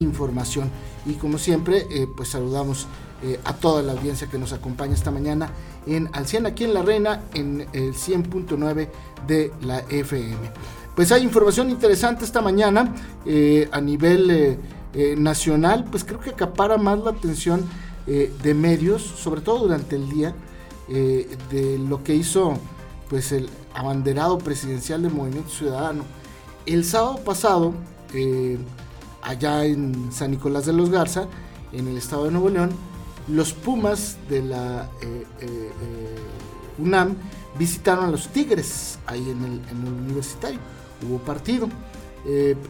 información. Y como siempre, eh, pues saludamos eh, a toda la audiencia que nos acompaña esta mañana en Al 100 aquí en La Reina, en el 100.9 de la FM. Pues hay información interesante esta mañana eh, a nivel nacional, pues creo que acapara más la atención de medios, sobre todo durante el día, de lo que hizo pues el abanderado presidencial del Movimiento Ciudadano. El sábado pasado, allá en San Nicolás de los Garza, en el estado de Nuevo León, los Pumas de la eh, eh, eh, UNAM visitaron a los Tigres ahí en el, universitario. Hubo partido.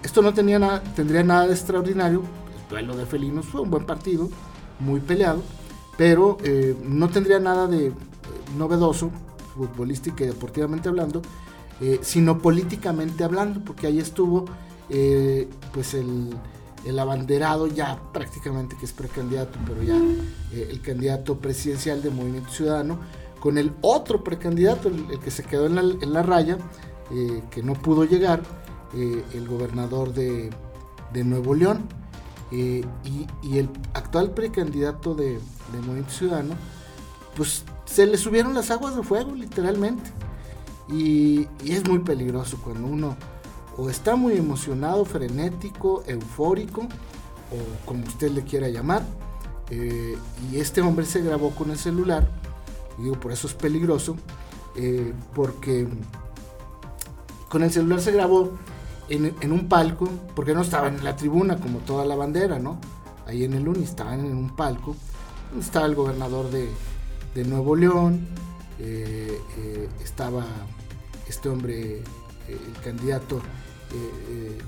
esto no tenía nada, tendría nada de extraordinario. El duelo de felinos fue un buen partido, muy peleado, pero no tendría nada de novedoso, futbolística y deportivamente hablando, sino políticamente hablando, porque ahí estuvo eh, pues el, abanderado ya prácticamente que es precandidato, pero ya eh, el candidato presidencial de Movimiento Ciudadano, con el otro precandidato, el, que se quedó en la, raya, eh, que no pudo llegar, el gobernador de, Nuevo León, y, el actual precandidato de, Movimiento Ciudadano, pues se le subieron las aguas de fuego, literalmente. y es muy peligroso cuando uno o está muy emocionado, frenético, eufórico, o como usted le quiera llamar. Eh, y este hombre se grabó con el celular, y digo, por eso es peligroso, eh, porque con el celular se grabó en, un palco, porque no estaban en la tribuna como toda la bandera, ¿no? Ahí en el UNI estaban en un palco, donde estaba el gobernador de, Nuevo León, eh, estaba este hombre, el candidato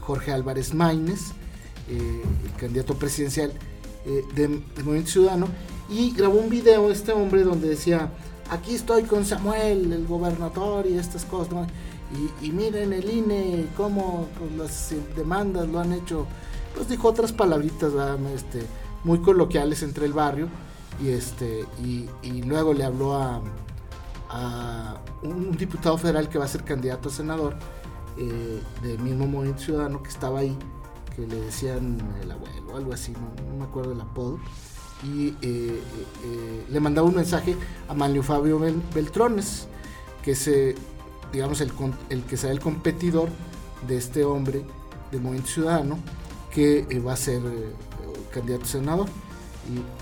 Jorge Álvarez Maínez, eh, el candidato presidencial del Movimiento Ciudadano, y grabó un video este hombre donde decía, aquí estoy con Samuel, el gobernador y estas cosas, y, miren el INE, cómo pues, las demandas lo han hecho, pues dijo otras palabritas este, muy coloquiales entre el barrio, y, este, y, luego le habló a un diputado federal que va a ser candidato a senador, eh, del mismo Movimiento Ciudadano que estaba ahí, que le decían el abuelo algo así, no, me acuerdo el apodo, y eh, eh, le mandaba un mensaje a Manlio Fabio Beltrones, que se, digamos, el, que sea el competidor de este hombre del Movimiento Ciudadano, que va a ser candidato a senador.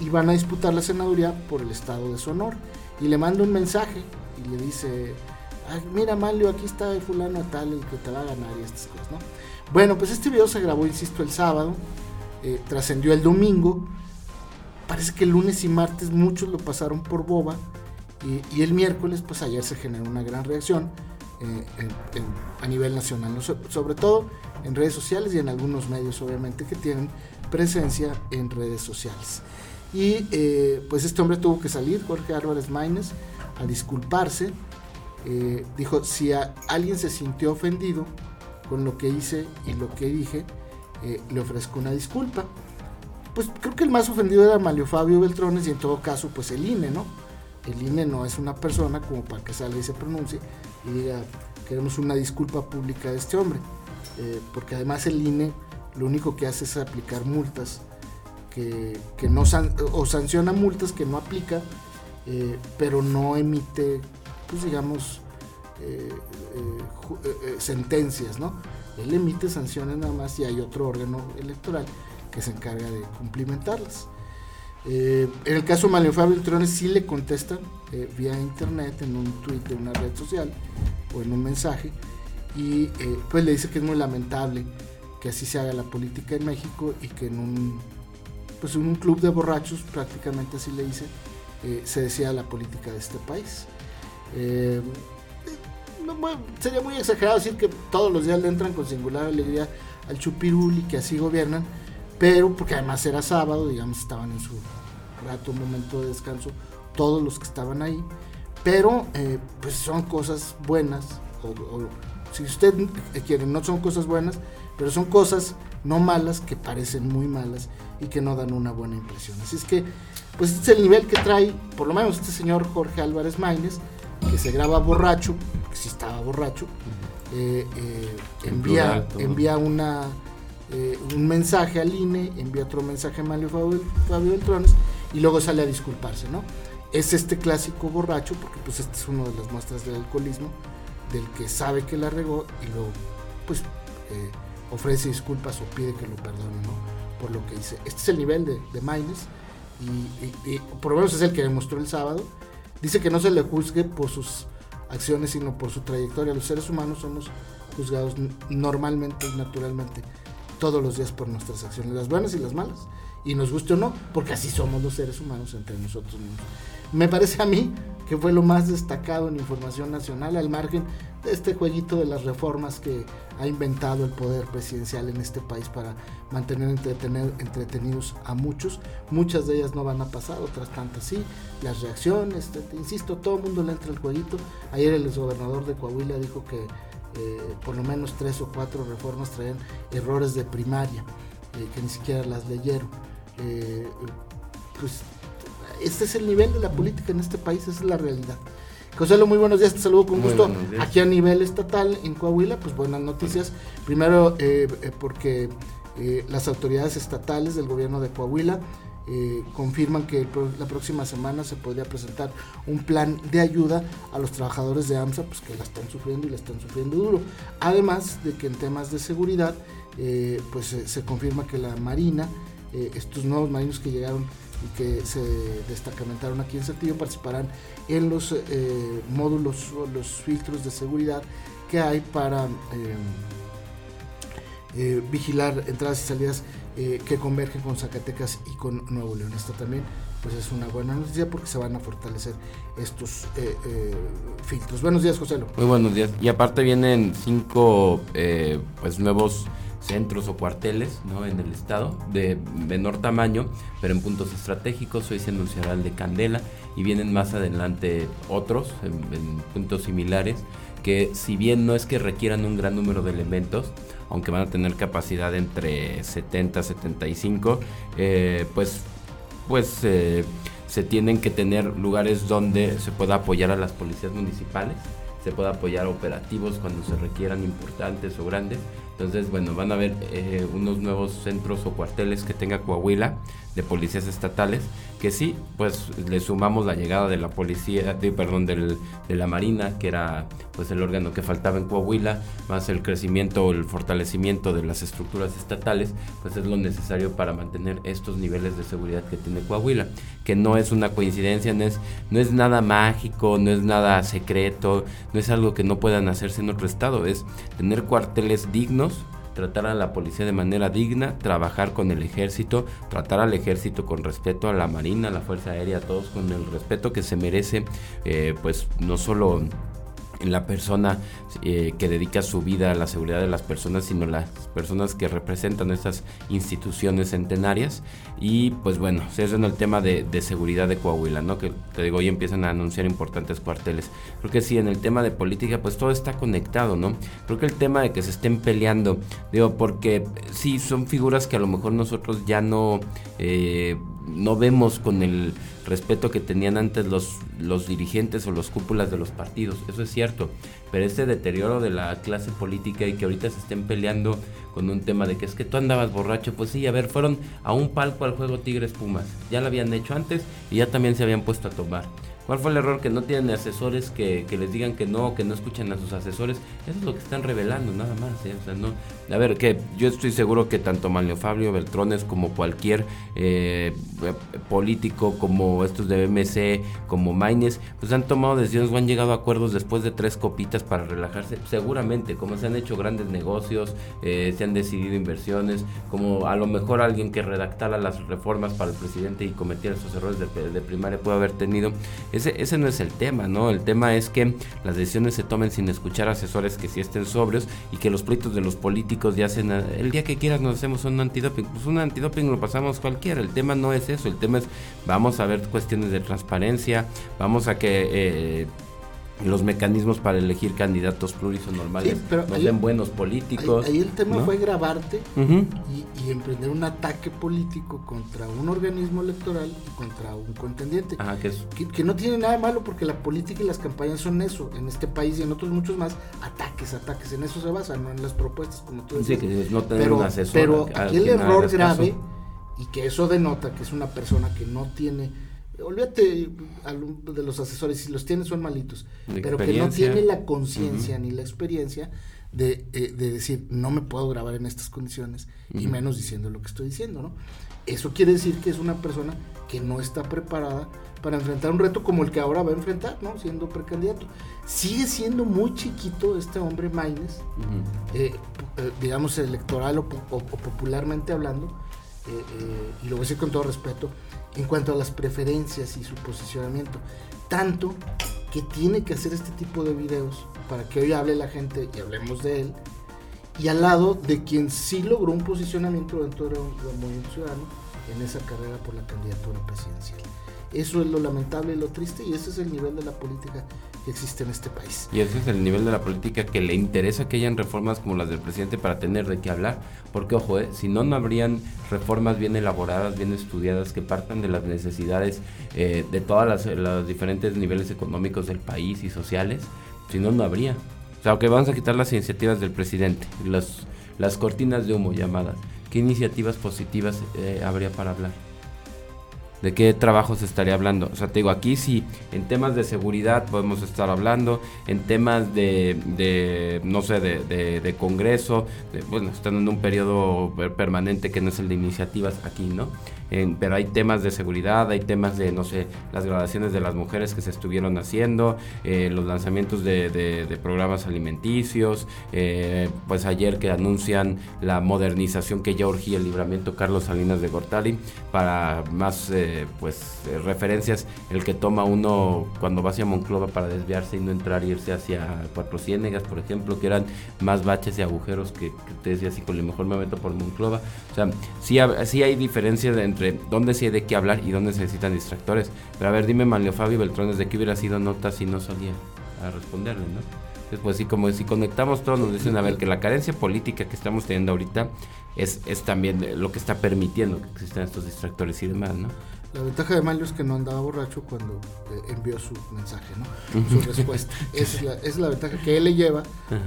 Y, y, van a disputar la senaduría por el estado de su honor. Y le manda un mensaje y le dice, mira Malio, aquí está el fulano tal, el que te va a ganar y estas cosas, ¿no? Bueno, pues este video se grabó, insisto, el sábado, eh, trascendió el domingo, parece que el lunes y martes muchos lo pasaron por boba, y, el miércoles, pues ayer se generó una gran reacción eh, a nivel nacional, sobre todo en redes sociales y en algunos medios, obviamente, que tienen presencia en redes sociales. Y eh, pues este hombre tuvo que salir, Jorge Álvarez Maínez, a disculparse eh, dijo, si alguien se sintió ofendido con lo que hice y lo que dije, eh, le ofrezco una disculpa. Pues creo que el más ofendido era Malio Fabio Beltrones y en todo caso pues el INE, ¿no? El INE no es una persona como para que salga y se pronuncie y diga, queremos una disculpa pública de este hombre. Eh, porque además el INE lo único que hace es aplicar multas que, no o sanciona multas que no aplica, pero no emite pues digamos, eh, eh, eh, sentencias, ¿no? Él emite sanciones nada más y hay otro órgano electoral que se encarga de cumplimentarlas. en el caso de Mario Fabio Trones sí le contestan vía internet, en un tweet de una red social o en un mensaje, y pues le dice que es muy lamentable que así se haga la política en México y que en un, pues en un club de borrachos, prácticamente así le dice, se decía la política de este país. Eh, sería muy exagerado decir que todos los días le entran con singular alegría al chupirul y que así gobiernan, pero porque además era sábado, digamos, estaban en su rato, momento de descanso, todos los que estaban ahí, pero eh, pues son cosas buenas, o, si usted quiere, no son cosas buenas, pero son cosas no malas que parecen muy malas y que no dan una buena impresión. Así es que, pues este es el nivel que trae, por lo menos este señor Jorge Álvarez Maínez, que se graba borracho, que si estaba borracho, eh, eh, envía, envía una, eh, un mensaje al INE, envía otro mensaje a Mario Fabio, Fabio Beltrones y luego sale a disculparse, ¿no? Es este clásico borracho, porque pues este es uno de las muestras del alcoholismo, del que sabe que la regó y luego pues ofrece disculpas o pide que lo perdone, ¿no? Por lo que dice. Este es el nivel de, de Maines y, y, por lo menos es el que demostró el sábado. Dice que no se le juzgue por sus acciones, sino por su trayectoria. Los seres humanos somos juzgados normalmente y naturalmente todos los días por nuestras acciones, las buenas y las malas. Y nos guste o no, porque así somos los seres humanos entre nosotros mismos. Me parece a mí que fue lo más destacado en información nacional, al margen de este jueguito de las reformas que ha inventado el poder presidencial en este país para mantener entretener, entretenidos a muchos. Muchas de ellas no van a pasar, otras tantas sí. Las reacciones, insisto, todo el mundo le entra el jueguito. Ayer el exgobernador de Coahuila dijo que eh, por lo menos tres o cuatro reformas traían errores de primaria, eh, que ni siquiera las leyeron. Eh, pues este es el nivel de la política en este país, esa es la realidad. José, muy buenos días, te saludo con gusto. Aquí a nivel estatal en Coahuila, pues buenas noticias. Primero, eh, eh, porque eh, las autoridades estatales del gobierno de Coahuila eh, confirman que el la próxima semana se podría presentar un plan de ayuda a los trabajadores de AMSA, pues que la están sufriendo y la están sufriendo duro. Además de que en temas de seguridad, eh, pues eh, se confirma que la Marina, estos nuevos marinos que llegaron y que se destacamentaron aquí en Saltillo participarán en los eh, módulos o los filtros de seguridad que hay para eh, eh, vigilar entradas y salidas eh, que convergen con Zacatecas y con Nuevo León. Esto también pues es una buena noticia porque se van a fortalecer estos filtros. Buenos días, José. Muy buenos días. Y aparte vienen cinco eh, pues nuevos centros o cuarteles ¿no? en el estado de menor tamaño, pero en puntos estratégicos. Hoy se anunciará el de Candela y vienen más adelante otros en, puntos similares que si bien no es que requieran un gran número de elementos, aunque van a tener capacidad entre 70 75, eh, pues, pues eh, se tienen que tener lugares donde se pueda apoyar a las policías municipales, se pueda apoyar operativos cuando se requieran importantes o grandes. Entonces, bueno, van a haber eh, unos nuevos centros o cuarteles que tenga Coahuila de policías estatales, que sí, pues le sumamos la llegada de la policía, de, perdón, del, de la Marina, que era pues el órgano que faltaba en Coahuila, más el crecimiento o el fortalecimiento de las estructuras estatales, pues es lo necesario para mantener estos niveles de seguridad que tiene Coahuila, que no es una coincidencia, no es, no es nada mágico, no es nada secreto, no es algo que no puedan hacerse en otro estado, es tener cuarteles dignos tratar a la policía de manera digna, trabajar con el ejército, tratar al ejército con respeto a la marina, a la fuerza aérea, a todos con el respeto que se merece, eh, pues no solo en la persona eh, que dedica su vida a la seguridad de las personas, sino las personas que representan estas instituciones centenarias. Y pues bueno, eso es en el tema de, de, seguridad de Coahuila, ¿no? Que te digo, hoy empiezan a anunciar importantes cuarteles. Creo que sí, en el tema de política, pues todo está conectado, ¿no? Creo que el tema de que se estén peleando, digo, porque sí, son figuras que a lo mejor nosotros ya no, eh, no vemos con el respeto que tenían antes los, los dirigentes o los cúpulas de los partidos, eso es cierto, pero este deterioro de la clase política y que ahorita se estén peleando con un tema de que es que tú andabas borracho, pues sí, a ver, fueron a un palco al juego Tigres Pumas, ya lo habían hecho antes y ya también se habían puesto a tomar. ¿Cuál fue el error? Que no tienen asesores que, que, les digan que no, que no escuchan a sus asesores. Eso es lo que están revelando, nada más. ¿eh? O sea, no, a ver, que yo estoy seguro que tanto Manlio Fabio Beltrones como cualquier eh, político, como estos de MC, como Maines, pues han tomado decisiones o han llegado a acuerdos después de tres copitas para relajarse. Seguramente, como se han hecho grandes negocios, eh, se han decidido inversiones, como a lo mejor alguien que redactara las reformas para el presidente y cometiera esos errores de primaria puede haber tenido. Ese, ese, no es el tema, ¿no? El tema es que las decisiones se tomen sin escuchar asesores que sí estén sobrios y que los pleitos de los políticos ya hacen, el día que quieras nos hacemos un antidoping. Pues un antidoping lo pasamos cualquiera, el tema no es eso, el tema es vamos a ver cuestiones de transparencia, vamos a que... Eh, los mecanismos para elegir candidatos pluris o normales sí, pero nos den buenos políticos. Ahí, el tema fue grabarte y, emprender un ataque político contra un organismo electoral y contra un contendiente. que, no tiene nada malo porque la política y las campañas son eso, en este país y en otros muchos más, ataques, ataques, en eso se basan, no en las propuestas como tú decías. que no tener pero, un asesor. Pero aquí el error grave, y que eso denota que es una persona que no tiene olvídate de los asesores, si los tiene son malitos, pero que no tiene la conciencia ni la experiencia de, eh, de, decir, no me puedo grabar en estas condiciones, y menos diciendo lo que estoy diciendo, ¿no? Eso quiere decir que es una persona que no está preparada para enfrentar un reto como el que ahora va a enfrentar, ¿no? Siendo precandidato. Sigue siendo muy chiquito este hombre Maines, eh, eh, digamos electoral o, popularmente hablando, y lo voy a decir con todo respeto, en cuanto a las preferencias y su posicionamiento. Tanto que tiene que hacer este tipo de videos para que hoy hable la gente y hablemos de él. Y al lado de quien sí logró un posicionamiento dentro del movimiento ciudadano en esa carrera por la candidatura presidencial. Eso es lo lamentable y lo triste y ese es el nivel de la política que existe en este país. Y ese es el nivel de la política que le interesa que hayan reformas como las del presidente para tener de qué hablar. Porque, ojo, eh, si no, no habrían reformas bien elaboradas, bien estudiadas, que partan de las necesidades eh, de todos los diferentes niveles económicos del país y sociales. Si no, no habría. O sea, que vamos a quitar las iniciativas del presidente, las, las cortinas de humo llamadas. ¿Qué iniciativas positivas eh, habría para hablar? De qué trabajo se estaría hablando. O sea, te digo, aquí sí, en temas de seguridad podemos estar hablando, en temas de, de no sé, de, de, congreso, bueno, están en un periodo permanente que no es el de iniciativas aquí, ¿no? pero hay temas de seguridad, hay temas de, no sé, las graduaciones de las mujeres que se estuvieron haciendo, eh, los lanzamientos de, de, programas alimenticios, eh, pues ayer que anuncian la modernización que ya urgía el libramiento Carlos Salinas de Gortari, para más, eh, pues, referencias, el que toma uno cuando va hacia Monclova para desviarse y no entrar e irse hacia Cuatro Ciénegas, por ejemplo, que eran más baches y agujeros que, te decía así, con lo mejor me meto por Monclova. O sea, sí, sí hay diferencias entre dónde sí hay de qué hablar y dónde se necesitan distractores. Pero a ver, dime Manlio Fabio Beltrán, ¿desde qué hubiera sido nota si no salía a responderle, no? Pues sí, como si conectamos todos, nos dicen, a ver, que la carencia política que estamos teniendo ahorita es, es también lo que está permitiendo que existan estos distractores y demás, ¿no? La ventaja de Manlio es que no andaba borracho cuando eh, envió su mensaje, ¿no? Su respuesta. Esa es, la, es la ventaja que él le lleva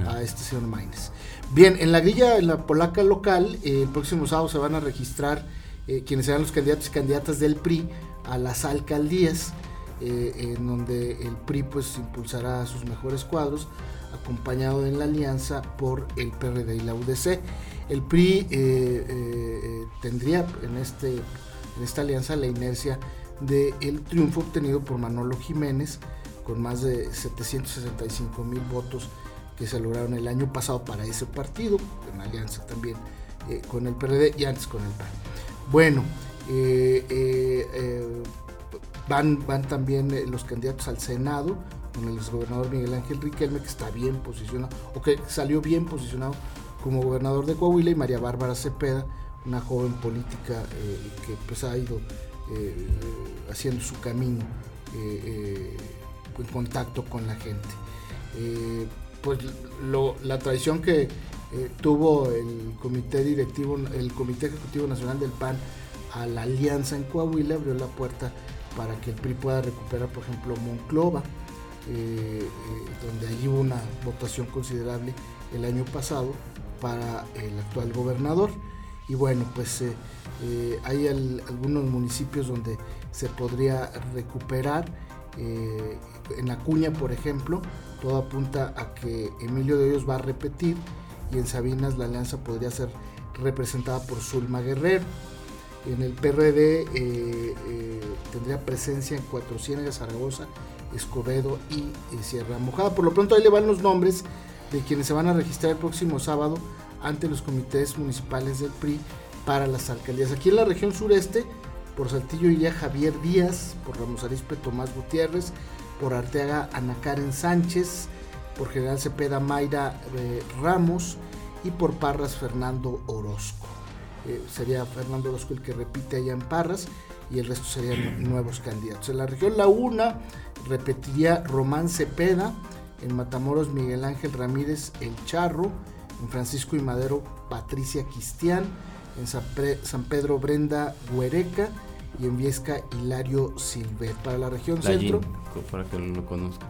a este señor Maines. Bien, en la grilla, en la polaca local, eh, el próximo sábado se van a registrar eh, quienes serán los candidatos y candidatas del PRI a las alcaldías, eh, en donde el PRI pues impulsará a sus mejores cuadros, acompañado en la alianza por el PRD y la UDC. El PRI tendría en, este, en esta alianza la inercia del triunfo obtenido por Manolo Jiménez, con más de 765 mil votos que se lograron el año pasado para ese partido, en alianza también con el PRD y antes con el PAN. Bueno, eh, eh, eh, van, van también los candidatos al Senado, con el gobernador Miguel Ángel Riquelme, que está bien posicionado, o que salió bien posicionado como gobernador de Coahuila, y María Bárbara Cepeda, una joven política que pues ha ido haciendo su camino en contacto con la gente. pues la tradición que eh, tuvo el comité directivo, el comité ejecutivo nacional del PAN a la alianza en Coahuila, abrió la puerta para que el PRI pueda recuperar, por ejemplo, Monclova, eh, eh, donde allí hubo una votación considerable el año pasado para el actual gobernador. Y bueno, pues hay algunos municipios donde se podría recuperar. en Acuña, por ejemplo, todo apunta a que Emilio de Hoyos va a repetir y en Sabinas la alianza podría ser representada por Zulma Guerrero. En el PRD eh, eh, tendría presencia en Cuatro Ciénegas, Zaragoza, Escobedo y eh, Sierra Mojada. Por lo pronto ahí le van los nombres de quienes se van a registrar el próximo sábado ante los comités municipales del PRI para las alcaldías. Aquí en la región sureste, por Saltillo iría Javier Díaz, por Ramos Arispe Tomás Gutiérrez, por Arteaga Ana Karen Sánchez, por General Cepeda Mayra eh, Ramos y por Parras Fernando Orozco. Eh, sería Fernando Orozco el que repite allá en Parras y el resto serían nuevos candidatos. En la región La Una, repetiría Román Cepeda, en Matamoros Miguel Ángel Ramírez El Charro, en Francisco y Madero Patricia Cristian, en San Pedro Brenda Huereca y en Viesca Hilario Silvet. Para la región La centro, Gin, para que lo conozca.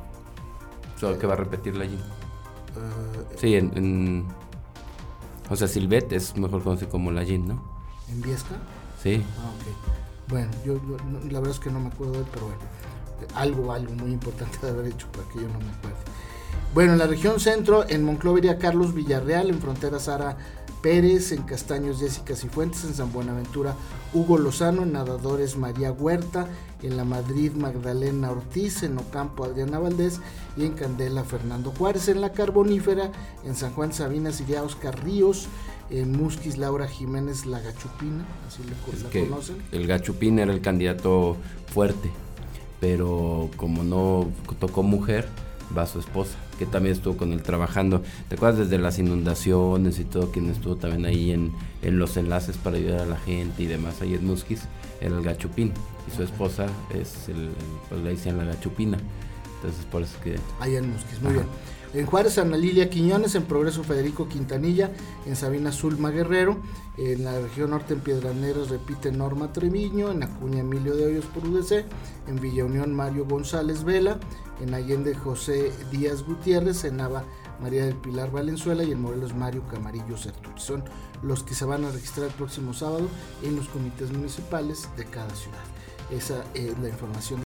Solo que va a repetir la Gin. eh, Sí, en, en- O sea, Silvet es mejor conocido como la Gin, ¿no? en Viesca. Sí. Ah, ok. Bueno, yo, la verdad es que no me acuerdo de él, pero bueno, algo, algo muy importante de haber hecho para que yo no me acuerde. Bueno, en la región centro, en Monclova iría Carlos Villarreal, en Frontera Sara Pérez, en Castaños Jessica Cifuentes, en San Buenaventura Hugo Lozano, en Nadadores María Huerta, en La Madrid Magdalena Ortiz, en Ocampo Adriana Valdés y en Candela Fernando Juárez, en La Carbonífera, en San Juan Sabinas iría Oscar Ríos, en Musquis Laura Jiménez La Gachupina, así le Es la que conocen. el Gachupín era el candidato fuerte, pero como no tocó mujer, va su esposa, que también estuvo con él trabajando. ¿Te acuerdas desde las inundaciones y todo, quien estuvo también ahí en, en los enlaces para ayudar a la gente y demás, ahí en Musquis, era el Gachupín, y su esposa es el, pues le decían la Gachupina. Entonces por eso es que Allá en Musquis, muy Ajá. bien. En Juárez, Ana Lilia Quiñones, en Progreso Federico Quintanilla, en Sabina Zulma Guerrero, en la región norte en Piedras Negras repite Norma Treviño, en Acuña Emilio de Hoyos por UDC, en Villa Unión Mario González Vela, en Allende José Díaz Gutiérrez, en Nava María del Pilar Valenzuela y en Morelos Mario Camarillo Serturi. Son los que se van a registrar el próximo sábado en los comités municipales de cada ciudad. Esa es la información